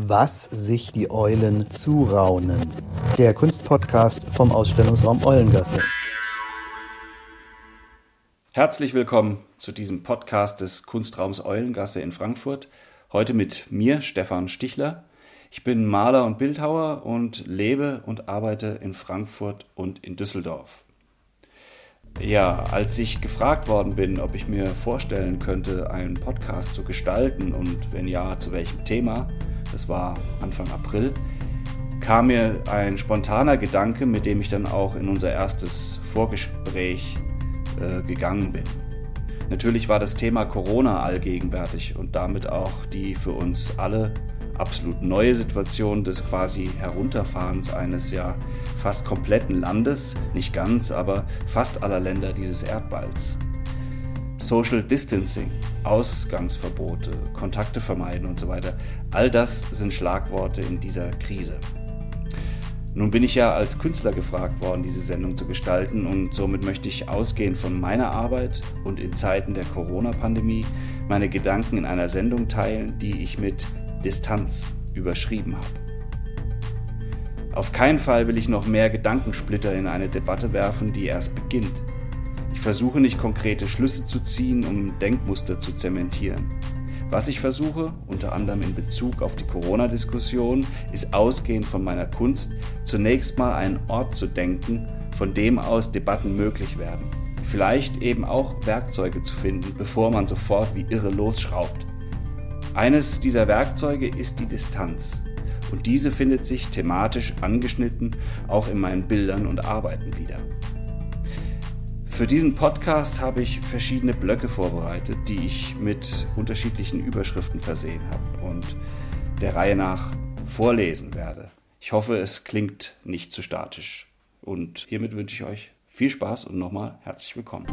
Was sich die Eulen zuraunen. Der Kunstpodcast vom Ausstellungsraum Eulengasse. Herzlich willkommen zu diesem Podcast des Kunstraums Eulengasse in Frankfurt. Heute mit mir, Stefan Stichler. Ich bin Maler und Bildhauer und lebe und arbeite in Frankfurt und in Düsseldorf. Ja, als ich gefragt worden bin, ob ich mir vorstellen könnte, einen Podcast zu gestalten und wenn ja, zu welchem Thema, das war Anfang April, kam mir ein spontaner Gedanke, mit dem ich dann auch in unser erstes Vorgespräch äh, gegangen bin. Natürlich war das Thema Corona allgegenwärtig und damit auch die für uns alle absolut neue Situation des quasi Herunterfahrens eines ja fast kompletten Landes, nicht ganz, aber fast aller Länder dieses Erdballs. Social Distancing, Ausgangsverbote, Kontakte vermeiden und so weiter, all das sind Schlagworte in dieser Krise. Nun bin ich ja als Künstler gefragt worden, diese Sendung zu gestalten und somit möchte ich ausgehend von meiner Arbeit und in Zeiten der Corona-Pandemie meine Gedanken in einer Sendung teilen, die ich mit Distanz überschrieben habe. Auf keinen Fall will ich noch mehr Gedankensplitter in eine Debatte werfen, die erst beginnt. Ich versuche nicht konkrete Schlüsse zu ziehen, um Denkmuster zu zementieren. Was ich versuche, unter anderem in Bezug auf die Corona-Diskussion, ist ausgehend von meiner Kunst zunächst mal einen Ort zu denken, von dem aus Debatten möglich werden. Vielleicht eben auch Werkzeuge zu finden, bevor man sofort wie irre losschraubt. Eines dieser Werkzeuge ist die Distanz. Und diese findet sich thematisch angeschnitten auch in meinen Bildern und Arbeiten wieder. Für diesen Podcast habe ich verschiedene Blöcke vorbereitet, die ich mit unterschiedlichen Überschriften versehen habe und der Reihe nach vorlesen werde. Ich hoffe, es klingt nicht zu statisch. Und hiermit wünsche ich euch viel Spaß und nochmal herzlich willkommen.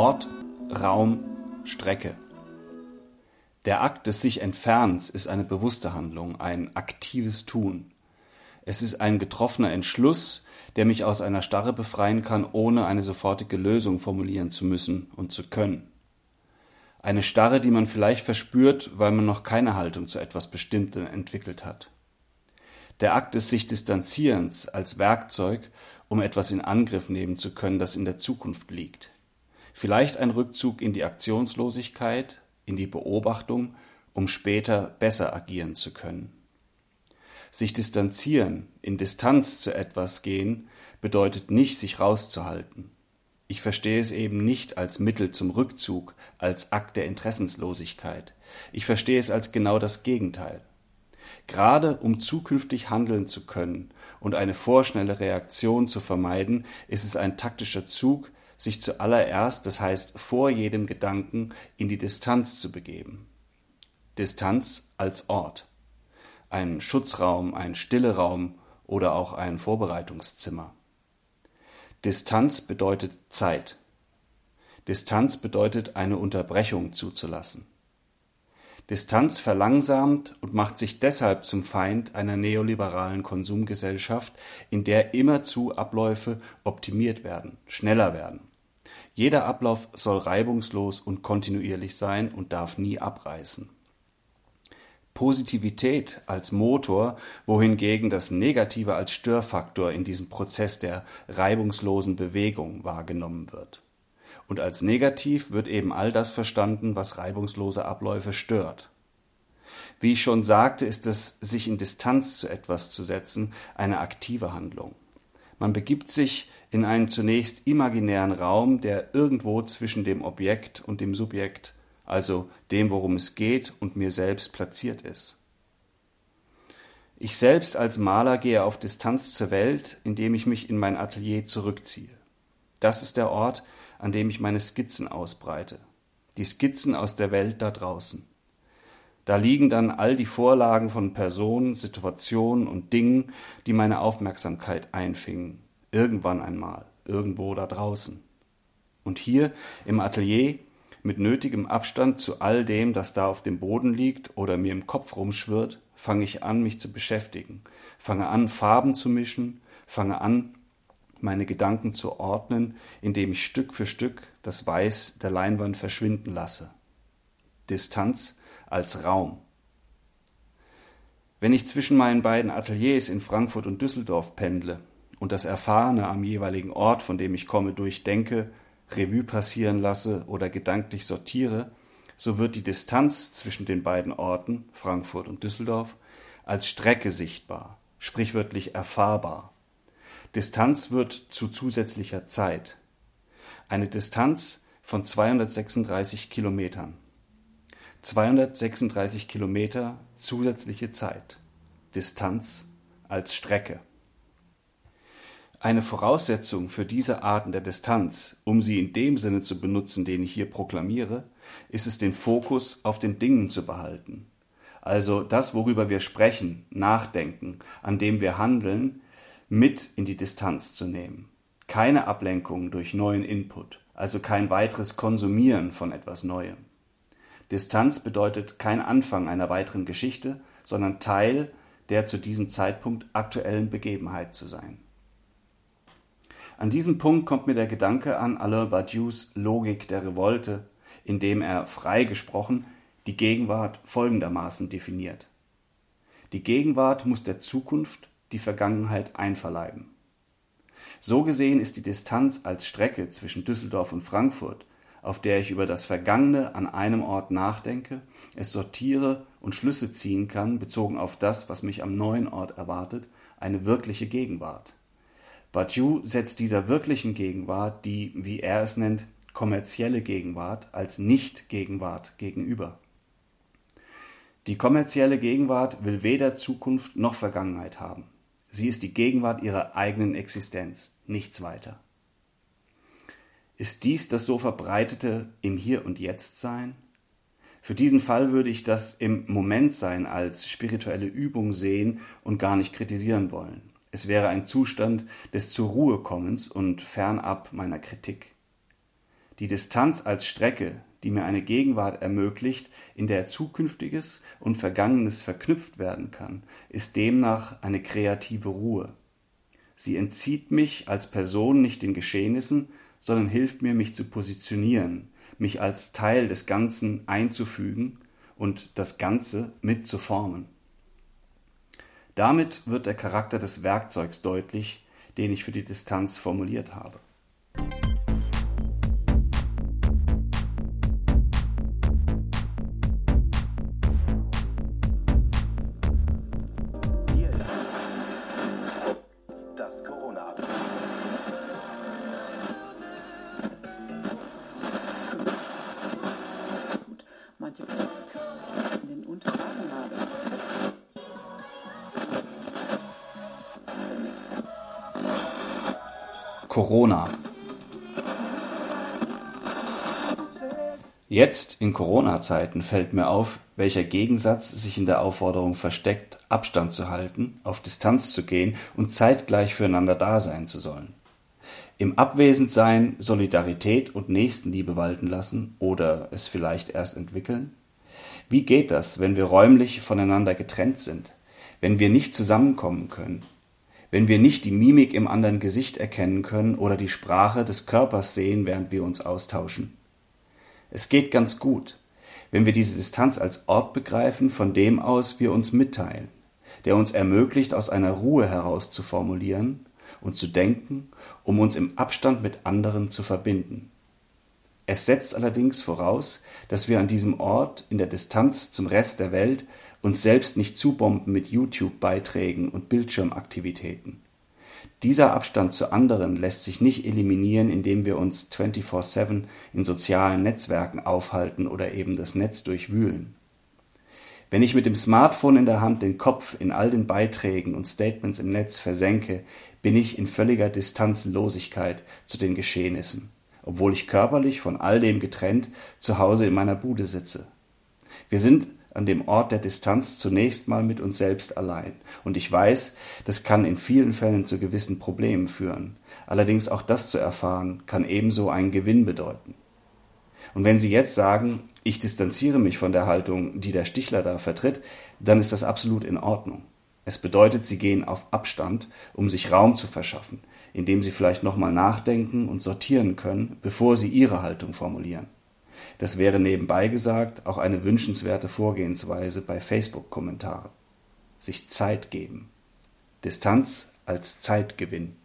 Ort, Raum, Strecke. Der Akt des sich Entfernens ist eine bewusste Handlung, ein aktives Tun. Es ist ein getroffener Entschluss, der mich aus einer Starre befreien kann, ohne eine sofortige Lösung formulieren zu müssen und zu können. Eine Starre, die man vielleicht verspürt, weil man noch keine Haltung zu etwas Bestimmtem entwickelt hat. Der Akt des sich Distanzierens als Werkzeug, um etwas in Angriff nehmen zu können, das in der Zukunft liegt. Vielleicht ein Rückzug in die Aktionslosigkeit, in die Beobachtung, um später besser agieren zu können. Sich distanzieren, in Distanz zu etwas gehen, bedeutet nicht, sich rauszuhalten. Ich verstehe es eben nicht als Mittel zum Rückzug, als Akt der Interessenslosigkeit. Ich verstehe es als genau das Gegenteil. Gerade um zukünftig handeln zu können und eine vorschnelle Reaktion zu vermeiden, ist es ein taktischer Zug, sich zuallererst, das heißt vor jedem Gedanken, in die Distanz zu begeben. Distanz als Ort. Ein Schutzraum, ein Stilleraum oder auch ein Vorbereitungszimmer. Distanz bedeutet Zeit. Distanz bedeutet eine Unterbrechung zuzulassen. Distanz verlangsamt und macht sich deshalb zum Feind einer neoliberalen Konsumgesellschaft, in der immerzu Abläufe optimiert werden, schneller werden. Jeder Ablauf soll reibungslos und kontinuierlich sein und darf nie abreißen. Positivität als Motor, wohingegen das Negative als Störfaktor in diesem Prozess der reibungslosen Bewegung wahrgenommen wird. Und als negativ wird eben all das verstanden, was reibungslose Abläufe stört. Wie ich schon sagte, ist es, sich in Distanz zu etwas zu setzen, eine aktive Handlung. Man begibt sich in einen zunächst imaginären Raum, der irgendwo zwischen dem Objekt und dem Subjekt, also dem, worum es geht, und mir selbst platziert ist. Ich selbst als Maler gehe auf Distanz zur Welt, indem ich mich in mein Atelier zurückziehe. Das ist der Ort, an dem ich meine Skizzen ausbreite. Die Skizzen aus der Welt da draußen. Da liegen dann all die Vorlagen von Personen, Situationen und Dingen, die meine Aufmerksamkeit einfingen. Irgendwann einmal, irgendwo da draußen. Und hier im Atelier mit nötigem Abstand zu all dem, das da auf dem Boden liegt oder mir im Kopf rumschwirrt, fange ich an, mich zu beschäftigen, fange an, Farben zu mischen, fange an, meine Gedanken zu ordnen, indem ich Stück für Stück das Weiß der Leinwand verschwinden lasse. Distanz als Raum. Wenn ich zwischen meinen beiden Ateliers in Frankfurt und Düsseldorf pendle und das Erfahrene am jeweiligen Ort, von dem ich komme, durchdenke, Revue passieren lasse oder gedanklich sortiere, so wird die Distanz zwischen den beiden Orten, Frankfurt und Düsseldorf, als Strecke sichtbar, sprichwörtlich erfahrbar. Distanz wird zu zusätzlicher Zeit. Eine Distanz von 236 Kilometern. 236 Kilometer zusätzliche Zeit. Distanz als Strecke. Eine Voraussetzung für diese Arten der Distanz, um sie in dem Sinne zu benutzen, den ich hier proklamiere, ist es, den Fokus auf den Dingen zu behalten. Also das, worüber wir sprechen, nachdenken, an dem wir handeln, mit in die Distanz zu nehmen. Keine Ablenkung durch neuen Input, also kein weiteres Konsumieren von etwas Neuem. Distanz bedeutet kein Anfang einer weiteren Geschichte, sondern Teil der zu diesem Zeitpunkt aktuellen Begebenheit zu sein. An diesem Punkt kommt mir der Gedanke an Alain Badiou's Logik der Revolte, in dem er frei gesprochen die Gegenwart folgendermaßen definiert. Die Gegenwart muss der Zukunft die Vergangenheit einverleiben. So gesehen ist die Distanz als Strecke zwischen Düsseldorf und Frankfurt, auf der ich über das Vergangene an einem Ort nachdenke, es sortiere und Schlüsse ziehen kann, bezogen auf das, was mich am neuen Ort erwartet, eine wirkliche Gegenwart. Badiou setzt dieser wirklichen Gegenwart die, wie er es nennt, kommerzielle Gegenwart als Nicht-Gegenwart gegenüber. Die kommerzielle Gegenwart will weder Zukunft noch Vergangenheit haben. Sie ist die Gegenwart ihrer eigenen Existenz, nichts weiter. Ist dies das so verbreitete im Hier und Jetzt sein? Für diesen Fall würde ich das im Moment sein als spirituelle Übung sehen und gar nicht kritisieren wollen. Es wäre ein Zustand des zur Ruhe kommens und fernab meiner Kritik. Die Distanz als Strecke, die mir eine Gegenwart ermöglicht, in der Zukünftiges und Vergangenes verknüpft werden kann, ist demnach eine kreative Ruhe. Sie entzieht mich als Person nicht den Geschehnissen, sondern hilft mir, mich zu positionieren, mich als Teil des Ganzen einzufügen und das Ganze mitzuformen. Damit wird der Charakter des Werkzeugs deutlich, den ich für die Distanz formuliert habe. Jetzt in Corona-Zeiten fällt mir auf, welcher Gegensatz sich in der Aufforderung versteckt, Abstand zu halten, auf Distanz zu gehen und zeitgleich füreinander da sein zu sollen. Im Abwesendsein Solidarität und Nächstenliebe walten lassen oder es vielleicht erst entwickeln? Wie geht das, wenn wir räumlich voneinander getrennt sind, wenn wir nicht zusammenkommen können, wenn wir nicht die Mimik im anderen Gesicht erkennen können oder die Sprache des Körpers sehen, während wir uns austauschen. Es geht ganz gut, wenn wir diese Distanz als Ort begreifen, von dem aus wir uns mitteilen, der uns ermöglicht, aus einer Ruhe heraus zu formulieren und zu denken, um uns im Abstand mit anderen zu verbinden. Es setzt allerdings voraus, dass wir an diesem Ort in der Distanz zum Rest der Welt uns selbst nicht zubomben mit YouTube-Beiträgen und Bildschirmaktivitäten. Dieser Abstand zu anderen lässt sich nicht eliminieren, indem wir uns 24/7 in sozialen Netzwerken aufhalten oder eben das Netz durchwühlen. Wenn ich mit dem Smartphone in der Hand den Kopf in all den Beiträgen und Statements im Netz versenke, bin ich in völliger Distanzlosigkeit zu den Geschehnissen, obwohl ich körperlich von all dem getrennt zu Hause in meiner Bude sitze. Wir sind an dem Ort der Distanz zunächst mal mit uns selbst allein. Und ich weiß, das kann in vielen Fällen zu gewissen Problemen führen. Allerdings auch das zu erfahren, kann ebenso einen Gewinn bedeuten. Und wenn Sie jetzt sagen, ich distanziere mich von der Haltung, die der Stichler da vertritt, dann ist das absolut in Ordnung. Es bedeutet, Sie gehen auf Abstand, um sich Raum zu verschaffen, indem Sie vielleicht nochmal nachdenken und sortieren können, bevor Sie Ihre Haltung formulieren. Das wäre nebenbei gesagt auch eine wünschenswerte Vorgehensweise bei Facebook-Kommentaren. Sich Zeit geben. Distanz als Zeitgewinn.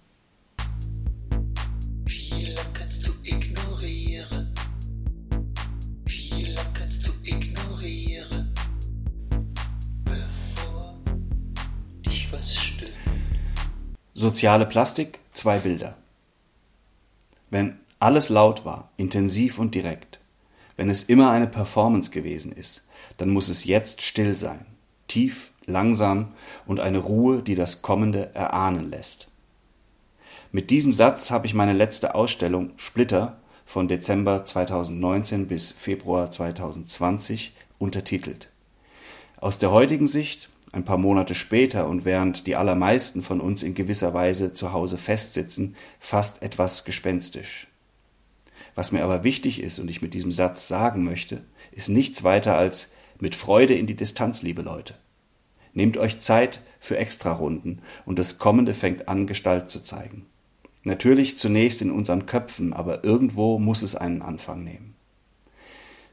Soziale Plastik, zwei Bilder. Wenn alles laut war, intensiv und direkt, wenn es immer eine Performance gewesen ist, dann muss es jetzt still sein, tief, langsam und eine Ruhe, die das Kommende erahnen lässt. Mit diesem Satz habe ich meine letzte Ausstellung Splitter von Dezember 2019 bis Februar 2020 untertitelt. Aus der heutigen Sicht ein paar Monate später und während die allermeisten von uns in gewisser Weise zu Hause festsitzen, fast etwas gespenstisch. Was mir aber wichtig ist und ich mit diesem Satz sagen möchte, ist nichts weiter als mit Freude in die Distanz, liebe Leute. Nehmt euch Zeit für Extrarunden und das Kommende fängt an, Gestalt zu zeigen. Natürlich zunächst in unseren Köpfen, aber irgendwo muss es einen Anfang nehmen.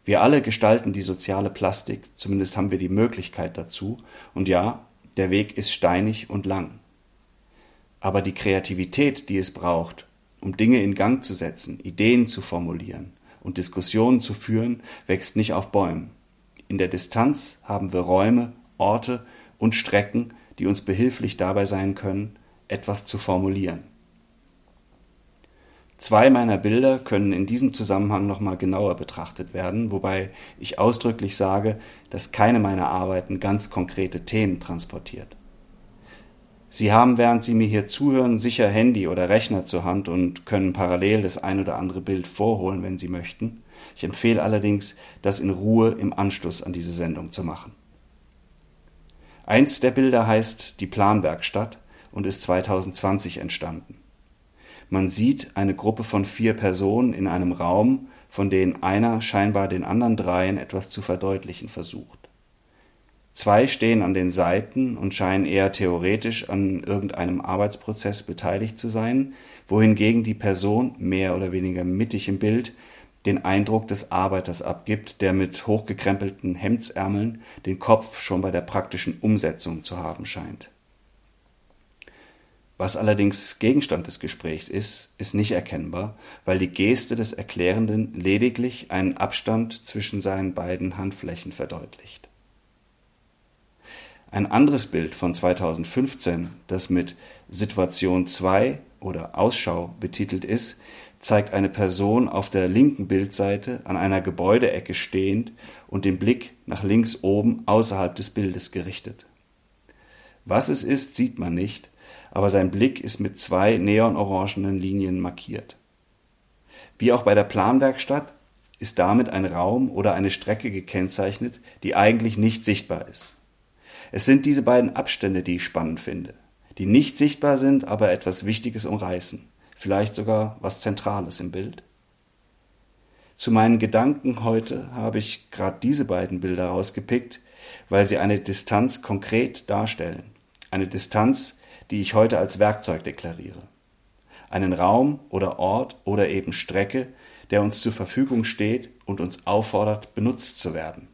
Wir alle gestalten die soziale Plastik, zumindest haben wir die Möglichkeit dazu, und ja, der Weg ist steinig und lang. Aber die Kreativität, die es braucht, um Dinge in Gang zu setzen, Ideen zu formulieren und Diskussionen zu führen, wächst nicht auf Bäumen. In der Distanz haben wir Räume, Orte und Strecken, die uns behilflich dabei sein können, etwas zu formulieren. Zwei meiner Bilder können in diesem Zusammenhang nochmal genauer betrachtet werden, wobei ich ausdrücklich sage, dass keine meiner Arbeiten ganz konkrete Themen transportiert. Sie haben, während Sie mir hier zuhören, sicher Handy oder Rechner zur Hand und können parallel das ein oder andere Bild vorholen, wenn Sie möchten. Ich empfehle allerdings, das in Ruhe im Anschluss an diese Sendung zu machen. Eins der Bilder heißt Die Planwerkstatt und ist 2020 entstanden. Man sieht eine Gruppe von vier Personen in einem Raum, von denen einer scheinbar den anderen dreien etwas zu verdeutlichen versucht. Zwei stehen an den Seiten und scheinen eher theoretisch an irgendeinem Arbeitsprozess beteiligt zu sein, wohingegen die Person, mehr oder weniger mittig im Bild, den Eindruck des Arbeiters abgibt, der mit hochgekrempelten Hemdsärmeln den Kopf schon bei der praktischen Umsetzung zu haben scheint. Was allerdings Gegenstand des Gesprächs ist, ist nicht erkennbar, weil die Geste des Erklärenden lediglich einen Abstand zwischen seinen beiden Handflächen verdeutlicht. Ein anderes Bild von 2015, das mit Situation 2 oder Ausschau betitelt ist, zeigt eine Person auf der linken Bildseite an einer Gebäudeecke stehend und den Blick nach links oben außerhalb des Bildes gerichtet. Was es ist, sieht man nicht, aber sein Blick ist mit zwei neonorangenen Linien markiert. Wie auch bei der Planwerkstatt ist damit ein Raum oder eine Strecke gekennzeichnet, die eigentlich nicht sichtbar ist. Es sind diese beiden Abstände, die ich spannend finde, die nicht sichtbar sind, aber etwas Wichtiges umreißen, vielleicht sogar was Zentrales im Bild. Zu meinen Gedanken heute habe ich gerade diese beiden Bilder rausgepickt, weil sie eine Distanz konkret darstellen. Eine Distanz, die ich heute als Werkzeug deklariere. Einen Raum oder Ort oder eben Strecke, der uns zur Verfügung steht und uns auffordert, benutzt zu werden.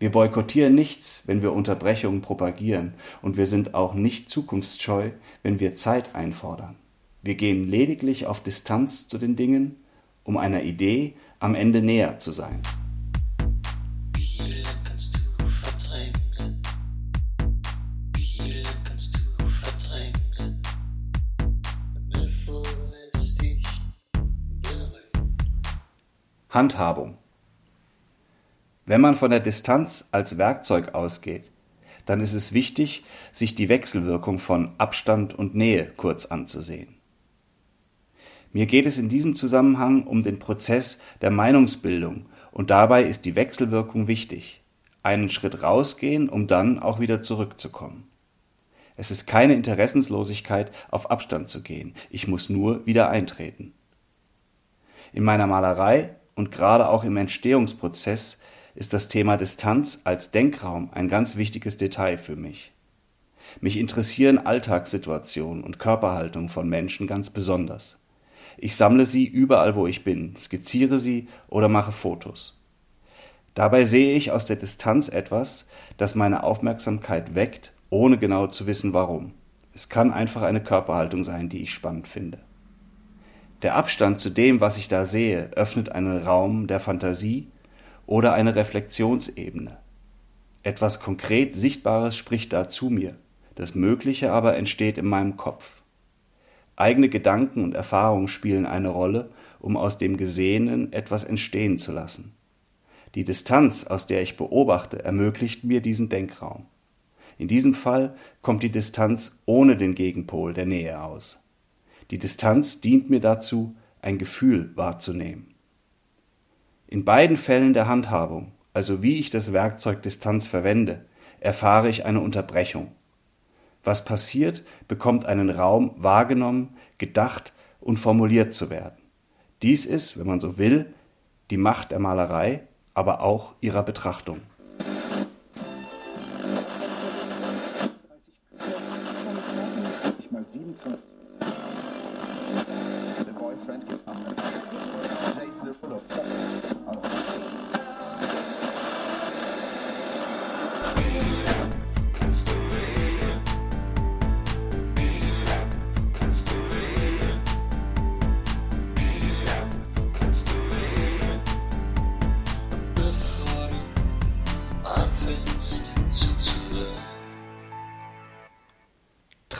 Wir boykottieren nichts, wenn wir Unterbrechungen propagieren, und wir sind auch nicht zukunftsscheu, wenn wir Zeit einfordern. Wir gehen lediglich auf Distanz zu den Dingen, um einer Idee am Ende näher zu sein. Handhabung. Wenn man von der Distanz als Werkzeug ausgeht, dann ist es wichtig, sich die Wechselwirkung von Abstand und Nähe kurz anzusehen. Mir geht es in diesem Zusammenhang um den Prozess der Meinungsbildung und dabei ist die Wechselwirkung wichtig. Einen Schritt rausgehen, um dann auch wieder zurückzukommen. Es ist keine Interessenslosigkeit, auf Abstand zu gehen. Ich muss nur wieder eintreten. In meiner Malerei und gerade auch im Entstehungsprozess ist das Thema Distanz als Denkraum ein ganz wichtiges Detail für mich. Mich interessieren Alltagssituationen und Körperhaltung von Menschen ganz besonders. Ich sammle sie überall, wo ich bin, skizziere sie oder mache Fotos. Dabei sehe ich aus der Distanz etwas, das meine Aufmerksamkeit weckt, ohne genau zu wissen warum. Es kann einfach eine Körperhaltung sein, die ich spannend finde. Der Abstand zu dem, was ich da sehe, öffnet einen Raum der Fantasie oder eine Reflexionsebene. Etwas konkret Sichtbares spricht da zu mir, das Mögliche aber entsteht in meinem Kopf. Eigene Gedanken und Erfahrungen spielen eine Rolle, um aus dem Gesehenen etwas entstehen zu lassen. Die Distanz, aus der ich beobachte, ermöglicht mir diesen Denkraum. In diesem Fall kommt die Distanz ohne den Gegenpol der Nähe aus. Die Distanz dient mir dazu, ein Gefühl wahrzunehmen. In beiden Fällen der Handhabung, also wie ich das Werkzeug Distanz verwende, erfahre ich eine Unterbrechung. Was passiert, bekommt einen Raum wahrgenommen, gedacht und formuliert zu werden. Dies ist, wenn man so will, die Macht der Malerei, aber auch ihrer Betrachtung.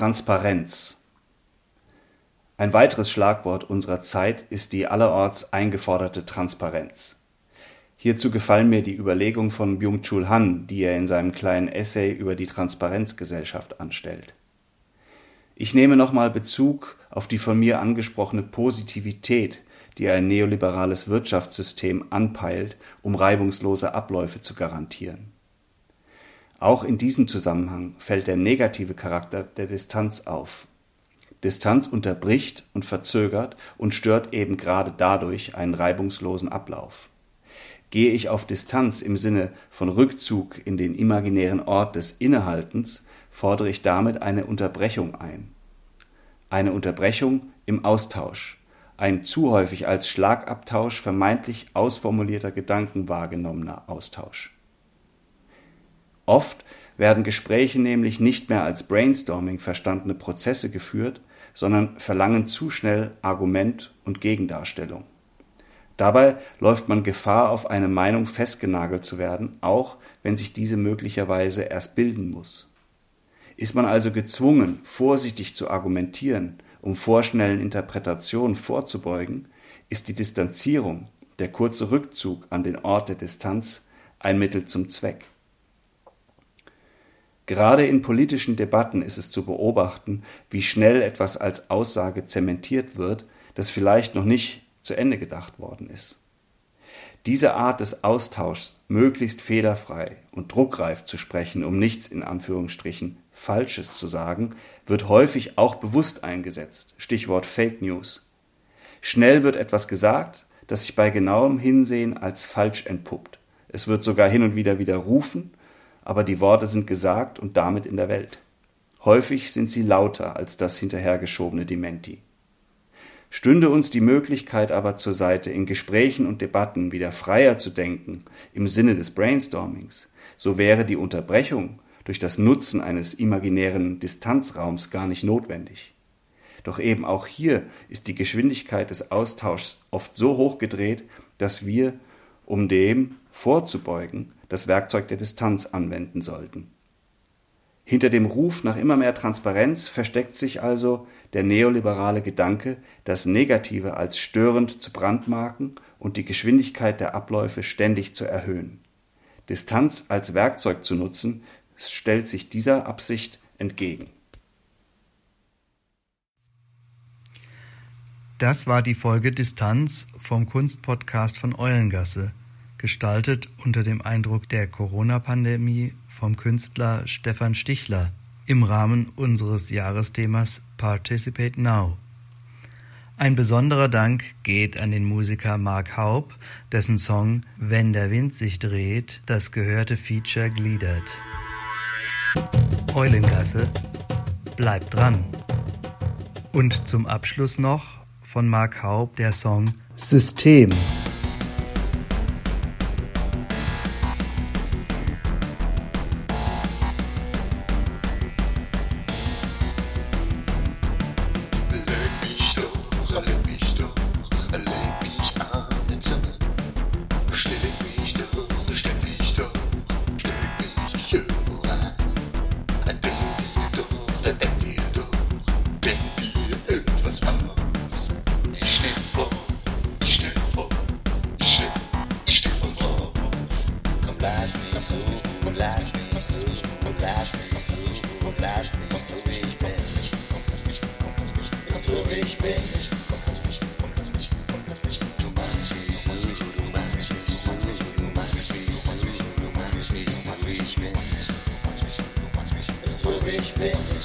Transparenz. Ein weiteres Schlagwort unserer Zeit ist die allerorts eingeforderte Transparenz. Hierzu gefallen mir die Überlegungen von Byung-Chul Han, die er in seinem kleinen Essay über die Transparenzgesellschaft anstellt. Ich nehme nochmal Bezug auf die von mir angesprochene Positivität, die ein neoliberales Wirtschaftssystem anpeilt, um reibungslose Abläufe zu garantieren. Auch in diesem Zusammenhang fällt der negative Charakter der Distanz auf. Distanz unterbricht und verzögert und stört eben gerade dadurch einen reibungslosen Ablauf. Gehe ich auf Distanz im Sinne von Rückzug in den imaginären Ort des Innehaltens, fordere ich damit eine Unterbrechung ein. Eine Unterbrechung im Austausch, ein zu häufig als Schlagabtausch vermeintlich ausformulierter Gedanken wahrgenommener Austausch. Oft werden Gespräche nämlich nicht mehr als Brainstorming verstandene Prozesse geführt, sondern verlangen zu schnell Argument und Gegendarstellung. Dabei läuft man Gefahr, auf eine Meinung festgenagelt zu werden, auch wenn sich diese möglicherweise erst bilden muss. Ist man also gezwungen, vorsichtig zu argumentieren, um vorschnellen Interpretationen vorzubeugen, ist die Distanzierung, der kurze Rückzug an den Ort der Distanz, ein Mittel zum Zweck. Gerade in politischen Debatten ist es zu beobachten, wie schnell etwas als Aussage zementiert wird, das vielleicht noch nicht zu Ende gedacht worden ist. Diese Art des Austauschs, möglichst fehlerfrei und druckreif zu sprechen, um nichts in Anführungsstrichen Falsches zu sagen, wird häufig auch bewusst eingesetzt. Stichwort Fake News. Schnell wird etwas gesagt, das sich bei genauem Hinsehen als falsch entpuppt. Es wird sogar hin und wieder widerrufen aber die Worte sind gesagt und damit in der Welt. Häufig sind sie lauter als das hinterhergeschobene Dementi. Stünde uns die Möglichkeit aber zur Seite, in Gesprächen und Debatten wieder freier zu denken, im Sinne des Brainstormings, so wäre die Unterbrechung durch das Nutzen eines imaginären Distanzraums gar nicht notwendig. Doch eben auch hier ist die Geschwindigkeit des Austauschs oft so hoch gedreht, dass wir, um dem vorzubeugen, das Werkzeug der Distanz anwenden sollten. Hinter dem Ruf nach immer mehr Transparenz versteckt sich also der neoliberale Gedanke, das Negative als störend zu brandmarken und die Geschwindigkeit der Abläufe ständig zu erhöhen. Distanz als Werkzeug zu nutzen, stellt sich dieser Absicht entgegen. Das war die Folge Distanz vom Kunstpodcast von Eulengasse gestaltet unter dem Eindruck der Corona-Pandemie vom Künstler Stefan Stichler im Rahmen unseres Jahresthemas Participate Now. Ein besonderer Dank geht an den Musiker Mark Haub, dessen Song Wenn der Wind sich dreht das gehörte Feature gliedert. Eulengasse, bleibt dran! Und zum Abschluss noch von Mark Haub der Song System. Ich bin.